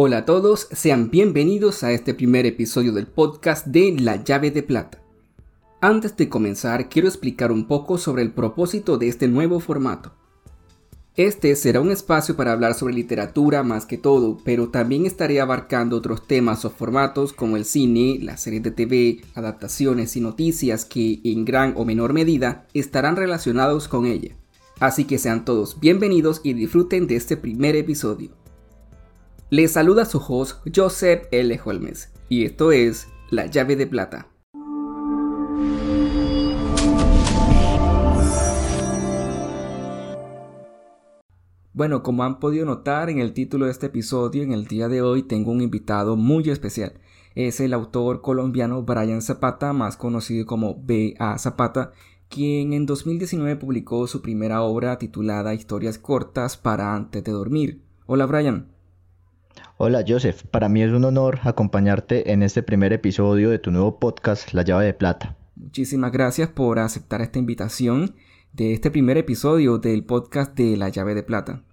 Hola a todos, sean bienvenidos a este primer episodio del podcast de La llave de plata. Antes de comenzar, quiero explicar un poco sobre el propósito de este nuevo formato. Este será un espacio para hablar sobre literatura más que todo, pero también estaré abarcando otros temas o formatos como el cine, las series de TV, adaptaciones y noticias que en gran o menor medida estarán relacionados con ella. Así que sean todos bienvenidos y disfruten de este primer episodio. Les saluda su host Joseph L. Holmes y esto es La llave de plata. Bueno, como han podido notar en el título de este episodio, en el día de hoy tengo un invitado muy especial. Es el autor colombiano Brian Zapata, más conocido como B.A. Zapata, quien en 2019 publicó su primera obra titulada Historias cortas para antes de dormir. Hola Brian. Hola Joseph, para mí es un honor acompañarte en este primer episodio de tu nuevo podcast La llave de plata. Muchísimas gracias por aceptar esta invitación de este primer episodio del podcast de La llave de plata.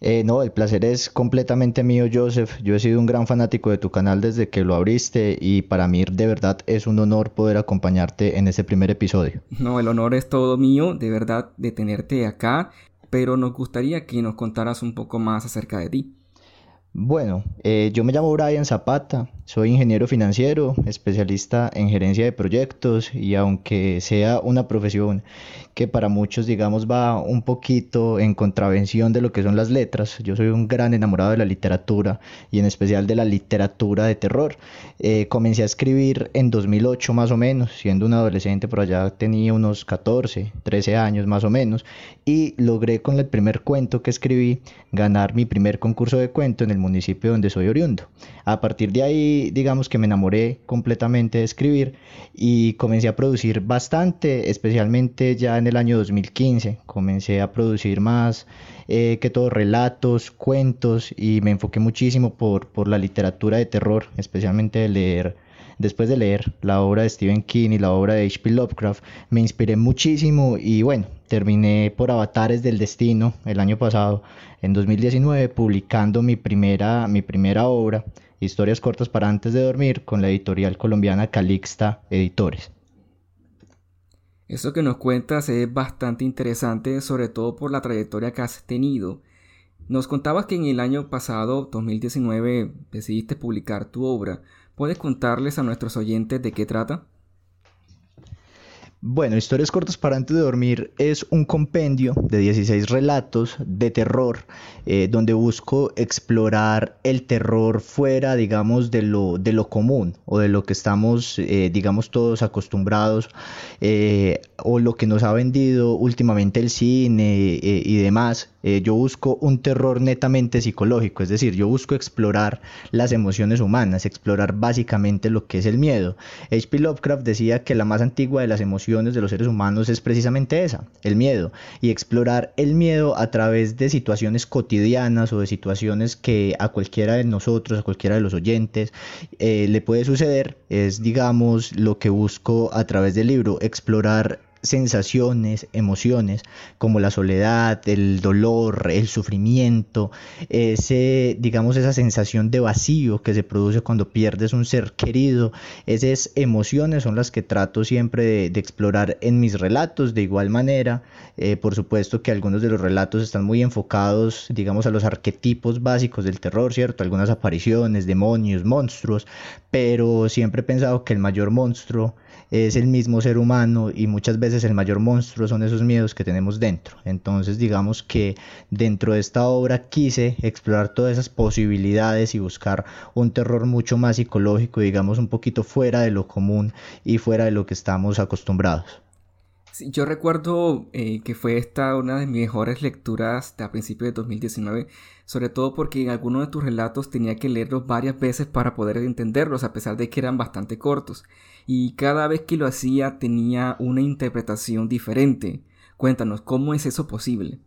Eh, no, el placer es completamente mío, Joseph. Yo he sido un gran fanático de tu canal desde que lo abriste y para mí de verdad es un honor poder acompañarte en este primer episodio. No, el honor es todo mío, de verdad, de tenerte acá, pero nos gustaría que nos contaras un poco más acerca de ti. Bueno, eh, yo me llamo Brian Zapata, soy ingeniero financiero, especialista en gerencia de proyectos y aunque sea una profesión que para muchos digamos va un poquito en contravención de lo que son las letras, yo soy un gran enamorado de la literatura y en especial de la literatura de terror. Eh, comencé a escribir en 2008 más o menos, siendo un adolescente por allá tenía unos 14, 13 años más o menos y logré con el primer cuento que escribí ganar mi primer concurso de cuento en el municipio donde soy oriundo. A partir de ahí, digamos que me enamoré completamente de escribir y comencé a producir bastante, especialmente ya en el año 2015. Comencé a producir más eh, que todo relatos, cuentos y me enfoqué muchísimo por, por la literatura de terror, especialmente leer después de leer la obra de Stephen King y la obra de H.P. Lovecraft, me inspiré muchísimo y bueno, terminé por Avatares del Destino el año pasado, en 2019, publicando mi primera, mi primera obra, Historias cortas para antes de dormir, con la editorial colombiana Calixta Editores. Eso que nos cuentas es bastante interesante, sobre todo por la trayectoria que has tenido. Nos contabas que en el año pasado, 2019, decidiste publicar tu obra. ¿Puedes contarles a nuestros oyentes de qué trata? Bueno, Historias cortas para antes de dormir es un compendio de 16 relatos de terror eh, donde busco explorar el terror fuera, digamos, de lo, de lo común o de lo que estamos, eh, digamos, todos acostumbrados eh, o lo que nos ha vendido últimamente el cine y demás. Yo busco un terror netamente psicológico, es decir, yo busco explorar las emociones humanas, explorar básicamente lo que es el miedo. H.P. Lovecraft decía que la más antigua de las emociones de los seres humanos es precisamente esa, el miedo, y explorar el miedo a través de situaciones cotidianas o de situaciones que a cualquiera de nosotros, a cualquiera de los oyentes, eh, le puede suceder, es digamos lo que busco a través del libro, explorar sensaciones, emociones como la soledad, el dolor, el sufrimiento, ese, digamos, esa sensación de vacío que se produce cuando pierdes un ser querido, esas emociones son las que trato siempre de, explorar en mis relatos. De igual manera, eh, por supuesto que algunos de los relatos están muy enfocados, digamos, a los arquetipos básicos del terror, ¿cierto? Algunas apariciones, demonios, monstruos, pero siempre he pensado que el mayor monstruo es el mismo ser humano y muchas veces el mayor monstruo son esos miedos que tenemos dentro. Entonces digamos que dentro de esta obra quise explorar todas esas posibilidades y buscar un terror mucho más psicológico, digamos un poquito fuera de lo común y fuera de lo que estamos acostumbrados. yo recuerdo eh, que fue esta una de mis mejores lecturas a principios de 2019 sobre todo porque en algunos de tus relatos tenía que leerlos varias veces para poder entenderlos, a pesar de que eran bastante cortos, y cada vez que lo hacía tenía una interpretación diferente. Cuéntanos, ¿cómo es eso posible?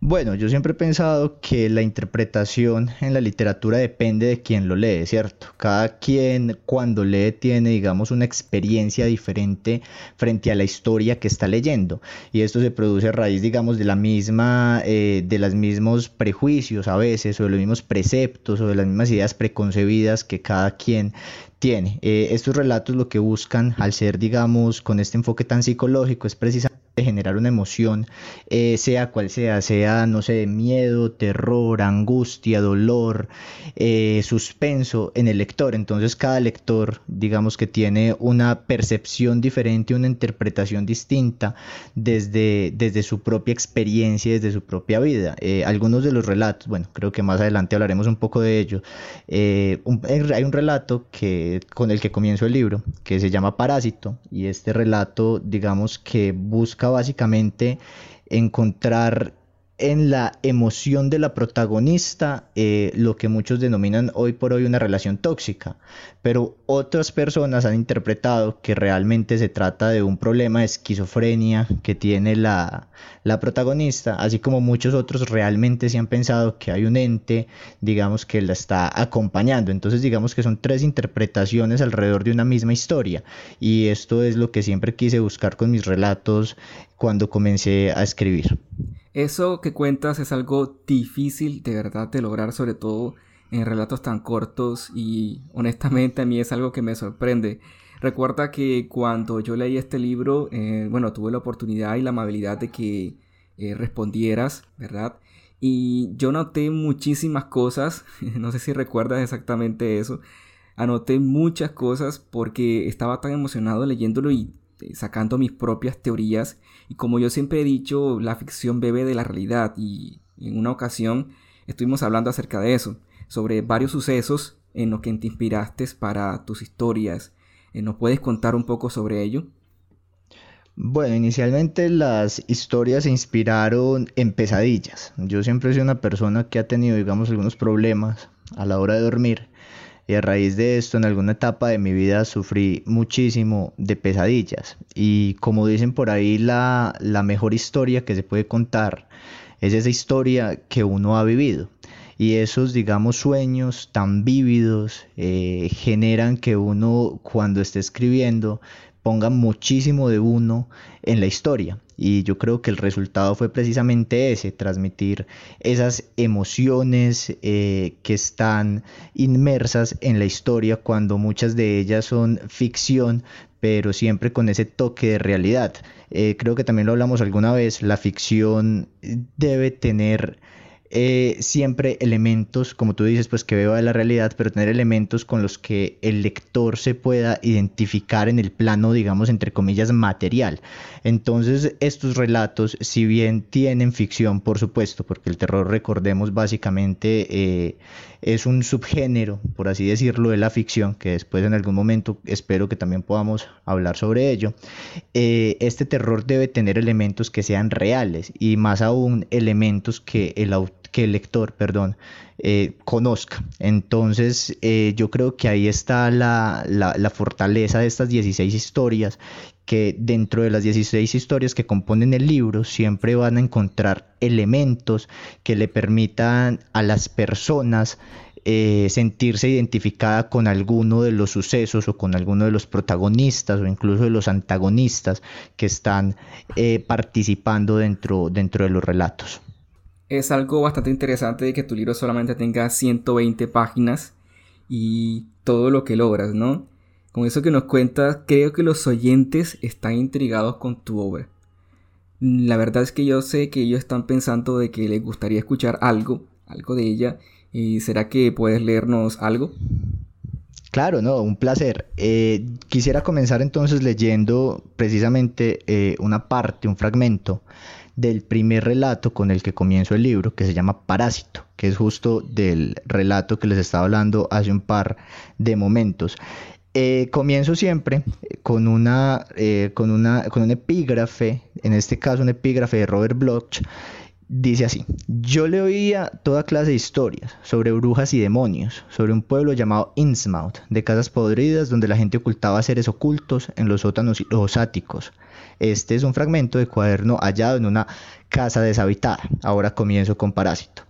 Bueno, yo siempre he pensado que la interpretación en la literatura depende de quién lo lee, ¿cierto? Cada quien cuando lee tiene, digamos, una experiencia diferente frente a la historia que está leyendo. Y esto se produce a raíz, digamos, de la misma, eh, de los mismos prejuicios a veces, o de los mismos preceptos, o de las mismas ideas preconcebidas que cada quien tiene. Eh, estos relatos lo que buscan, al ser, digamos, con este enfoque tan psicológico, es precisamente generar una emoción, eh, sea cual sea, sea, no sé, miedo, terror, angustia, dolor, eh, suspenso en el lector. Entonces cada lector, digamos que tiene una percepción diferente, una interpretación distinta desde, desde su propia experiencia, desde su propia vida. Eh, algunos de los relatos, bueno, creo que más adelante hablaremos un poco de ello. hay un relato que, con el que comienzo el libro, que se llama Parásito, y este relato, digamos que busca básicamente encontrar en la emoción de la protagonista eh, lo que muchos denominan hoy por hoy una relación tóxica, pero otras personas han interpretado que realmente se trata de un problema de esquizofrenia que tiene la, la protagonista, así como muchos otros realmente se han pensado que hay un ente, digamos, que la está acompañando. Entonces digamos que son tres interpretaciones alrededor de una misma historia y esto es lo que siempre quise buscar con mis relatos cuando comencé a escribir. Eso que cuentas es algo difícil de verdad de lograr, sobre todo en relatos tan cortos y honestamente a mí es algo que me sorprende. Recuerda que cuando yo leí este libro, eh, bueno, tuve la oportunidad y la amabilidad de que eh, respondieras, ¿verdad? Y yo noté muchísimas cosas, no sé si recuerdas exactamente eso, anoté muchas cosas porque estaba tan emocionado leyéndolo y sacando mis propias teorías y como yo siempre he dicho, la ficción bebe de la realidad y en una ocasión estuvimos hablando acerca de eso, sobre varios sucesos en los que te inspiraste para tus historias. Eh, ¿Nos puedes contar un poco sobre ello? Bueno, inicialmente las historias se inspiraron en pesadillas. Yo siempre sido una persona que ha tenido, digamos, algunos problemas a la hora de dormir y a raíz de esto, en alguna etapa de mi vida sufrí muchísimo de pesadillas. Y como dicen por ahí, la, mejor historia que se puede contar es esa historia que uno ha vivido. Y esos, digamos, sueños tan vívidos eh, generan que uno cuando esté escribiendo ponga muchísimo de uno en la historia. Y yo creo que el resultado fue precisamente ese, transmitir esas emociones eh, que están inmersas en la historia cuando muchas de ellas son ficción, pero siempre con ese toque de realidad. Eh, creo que también lo hablamos alguna vez, la ficción debe tener eh, siempre elementos, como tú dices, pues que veo de la realidad, pero tener elementos con los que el lector se pueda identificar en el plano, digamos, entre comillas, material. Entonces, estos relatos, si bien tienen ficción, por supuesto, porque el terror, recordemos, básicamente eh, es un subgénero, por así decirlo, de la ficción, que después en algún momento espero que también podamos hablar sobre ello, eh, este terror debe tener elementos que sean reales y más aún elementos que el autor que el lector, perdón, eh, conozca. Entonces, eh, yo creo que ahí está la, la, fortaleza de estas 16 historias, que dentro de las 16 historias que componen el libro siempre van a encontrar elementos que le permitan a las personas eh, sentirse identificada con alguno de los sucesos o con alguno de los protagonistas o incluso de los antagonistas que están participando dentro, dentro de los relatos es algo bastante interesante de que tu libro solamente tenga 120 páginas y todo lo que logras, ¿no? Con eso que nos cuentas, creo que los oyentes están intrigados con tu obra. La verdad es que yo sé que ellos están pensando de que les gustaría escuchar algo, algo de ella. ¿Y será que puedes leernos algo? Claro, no, un placer. Eh, quisiera comenzar entonces leyendo precisamente eh, una parte, un fragmento del primer relato con el que comienzo el libro, que se llama Parásito, que es justo del relato que les estaba hablando hace un par de momentos. Eh, comienzo siempre con una, eh, con, una, con un epígrafe, en este caso un epígrafe de Robert Bloch, Dice así, yo le oía toda clase de historias sobre brujas y demonios, sobre un pueblo llamado Innsmouth, de casas podridas donde la gente ocultaba seres ocultos en los sótanos y los áticos, Este es un fragmento de cuaderno hallado en una casa deshabitada. Ahora comienzo con Parásito.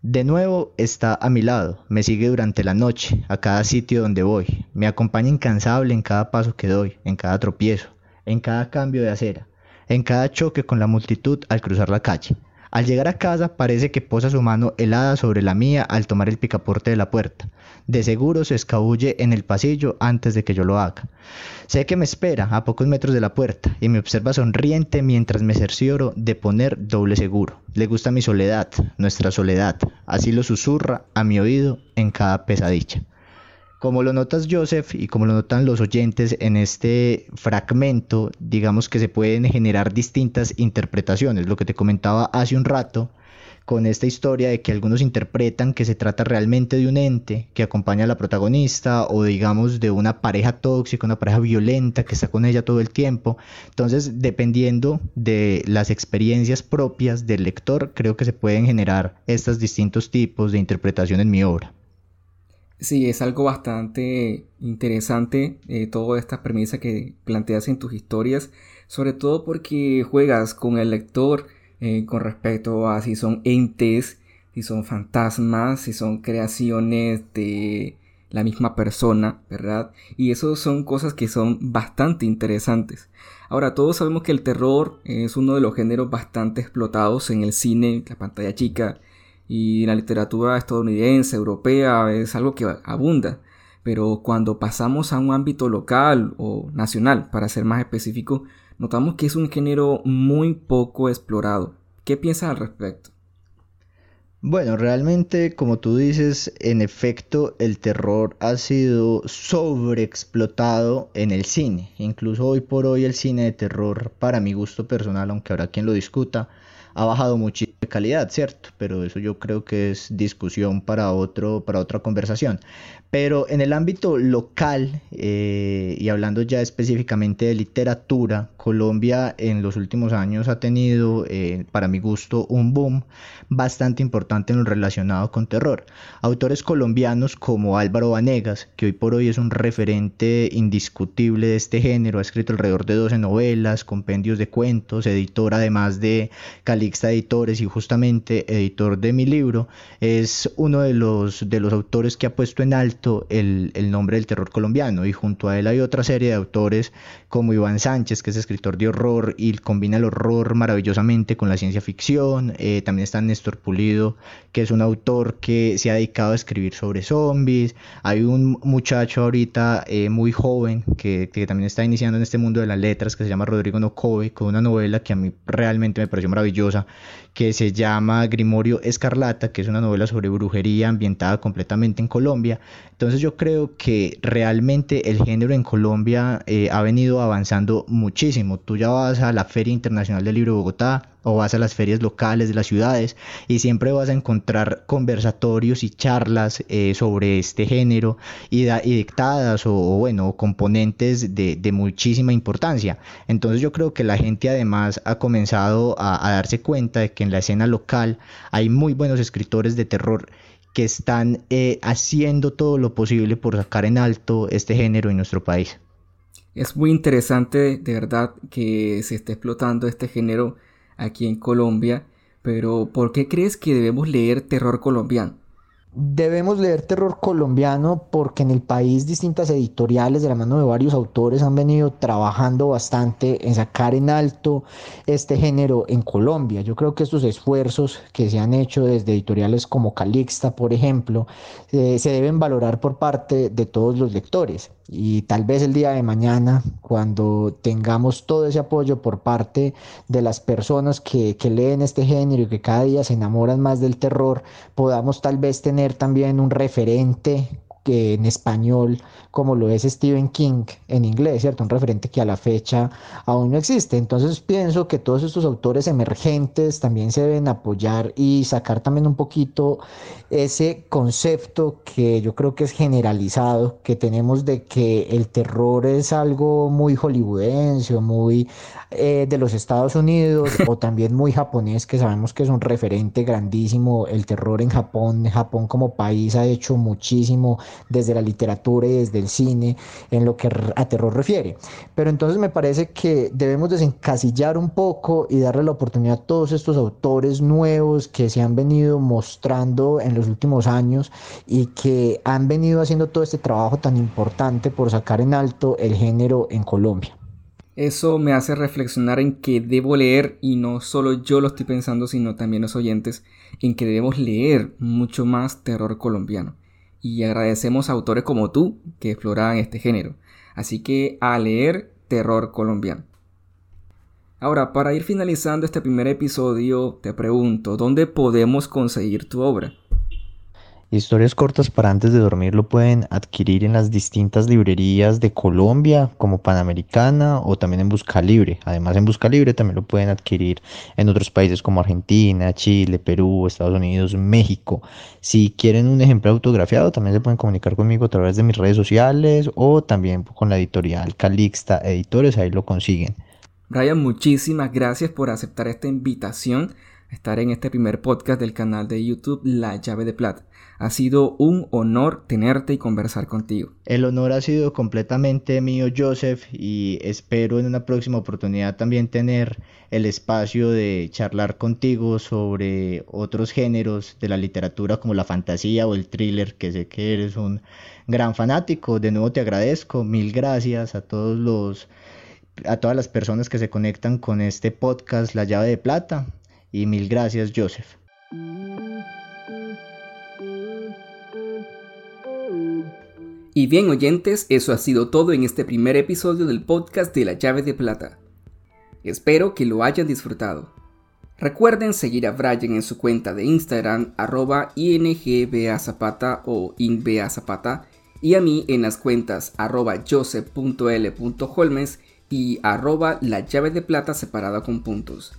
De nuevo está a mi lado, me sigue durante la noche, a cada sitio donde voy, me acompaña incansable en cada paso que doy, en cada tropiezo, en cada cambio de acera, en cada choque con la multitud al cruzar la calle. Al llegar a casa parece que posa su mano helada sobre la mía al tomar el picaporte de la puerta. De seguro se escabulle en el pasillo antes de que yo lo haga. Sé que me espera a pocos metros de la puerta y me observa sonriente mientras me cercioro de poner doble seguro. Le gusta mi soledad, nuestra soledad. Así lo susurra a mi oído en cada pesadilla. Como lo notas Joseph y como lo notan los oyentes en este fragmento, digamos que se pueden generar distintas interpretaciones. Lo que te comentaba hace un rato con esta historia de que algunos interpretan que se trata realmente de un ente que acompaña a la protagonista o digamos de una pareja tóxica, una pareja violenta que está con ella todo el tiempo. Entonces, dependiendo de las experiencias propias del lector, creo que se pueden generar estos distintos tipos de interpretación en mi obra. Sí, es algo bastante interesante eh, toda esta premisa que planteas en tus historias, sobre todo porque juegas con el lector eh, con respecto a si son entes, si son fantasmas, si son creaciones de la misma persona, ¿verdad? Y eso son cosas que son bastante interesantes. Ahora, todos sabemos que el terror es uno de los géneros bastante explotados en el cine, la pantalla chica, y la literatura estadounidense, europea, es algo que abunda. Pero cuando pasamos a un ámbito local o nacional, para ser más específico, notamos que es un género muy poco explorado. ¿Qué piensas al respecto? Bueno, realmente, como tú dices, en efecto, el terror ha sido sobreexplotado en el cine. Incluso hoy por hoy el cine de terror, para mi gusto personal, aunque habrá quien lo discuta, ha bajado muchísimo de calidad, ¿cierto? Pero eso yo creo que es discusión para, otro, para otra conversación. Pero en el ámbito local, eh, y hablando ya específicamente de literatura, Colombia en los últimos años ha tenido, eh, para mi gusto, un boom bastante importante en lo relacionado con terror. Autores colombianos como Álvaro Vanegas, que hoy por hoy es un referente indiscutible de este género, ha escrito alrededor de 12 novelas, compendios de cuentos, editor además de Calixta Editores y justamente editor de mi libro, es uno de los, de los autores que ha puesto en alto el, el nombre del terror colombiano y junto a él hay otra serie de autores como Iván Sánchez, que es escritor de horror y combina el horror maravillosamente con la ciencia ficción. Eh, también está Néstor Pulido, que es un autor que se ha dedicado a escribir sobre zombies. Hay un muchacho ahorita eh, muy joven que, que, también está iniciando en este mundo de las letras, que se llama Rodrigo Nocobe, con una novela que a mí realmente me pareció maravillosa, que se llama Grimorio Escarlata, que es una novela sobre brujería ambientada completamente en Colombia. Entonces yo creo que realmente el género en Colombia eh, ha venido avanzando muchísimo. Tú ya vas a la Feria Internacional del Libro de Bogotá o vas a las ferias locales de las ciudades y siempre vas a encontrar conversatorios y charlas eh, sobre este género y, dictadas o, bueno, componentes de, muchísima importancia. Entonces yo creo que la gente además ha comenzado a darse cuenta de que en la escena local hay muy buenos escritores de terror que están eh, haciendo todo lo posible por sacar en alto este género en nuestro país. Es muy interesante de verdad que se esté explotando este género aquí en Colombia, pero ¿por qué crees que debemos leer terror colombiano? Debemos leer terror colombiano porque en el país distintas editoriales de la mano de varios autores han venido trabajando bastante en sacar en alto este género en Colombia. Yo creo que estos esfuerzos que se han hecho desde editoriales como Calixta, por ejemplo, eh, se deben valorar por parte de todos los lectores. Y tal vez el día de mañana, cuando tengamos todo ese apoyo por parte de las personas que, que, leen este género y que cada día se enamoran más del terror, podamos tal vez tener también un referente que en español como lo es Stephen King en inglés, ¿cierto? Un referente que a la fecha aún no existe. Entonces pienso que todos estos autores emergentes también se deben apoyar y sacar también un poquito ese concepto que yo creo que es generalizado, que tenemos de que el terror es algo muy hollywoodense o muy eh, de los Estados Unidos o también muy japonés, que sabemos que es un referente grandísimo el terror en Japón. Japón como país ha hecho muchísimo desde la literatura y desde el cine en lo que a terror refiere. Pero entonces me parece que debemos desencasillar un poco y darle la oportunidad a todos estos autores nuevos que se han venido mostrando en los últimos años y que han venido haciendo todo este trabajo tan importante por sacar en alto el género en Colombia. Eso me hace reflexionar en que debo leer, y no solo yo lo estoy pensando, sino también los oyentes, en que debemos leer mucho más terror colombiano. Y agradecemos a autores como tú que exploran este género. Así que a leer terror colombiano. Ahora, para ir finalizando este primer episodio, te pregunto, ¿dónde podemos conseguir tu obra? Historias cortas para antes de dormir lo pueden adquirir en las distintas librerías de Colombia como Panamericana o también en Busca Libre. Además en Busca Libre también lo pueden adquirir en otros países como Argentina, Chile, Perú, Estados Unidos, México. Si quieren un ejemplar autografiado también se pueden comunicar conmigo a través de mis redes sociales o también con la editorial Calixta Editores, ahí lo consiguen. Brian, muchísimas gracias por aceptar esta invitación estar en este primer podcast del canal de YouTube La Llave de Plata. Ha sido un honor tenerte y conversar contigo. El honor ha sido completamente mío, Joseph, y espero en una próxima oportunidad también tener el espacio de charlar contigo sobre otros géneros de la literatura como la fantasía o el thriller, que sé que eres un gran fanático. De nuevo te agradezco, mil gracias a todos los a todas las personas que se conectan con este podcast La llave de plata y mil gracias, Joseph. Y bien oyentes, eso ha sido todo en este primer episodio del podcast de La llave de plata. Espero que lo hayan disfrutado. Recuerden seguir a Brian en su cuenta de Instagram arroba ingbazapata o inbazapata y a mí en las cuentas arroba joseph.l.holmes y arroba la llave de plata separada con puntos.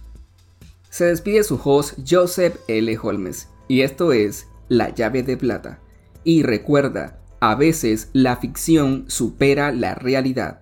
Se despide su host Joseph L. Holmes y esto es La llave de plata. Y recuerda, a veces la ficción supera la realidad.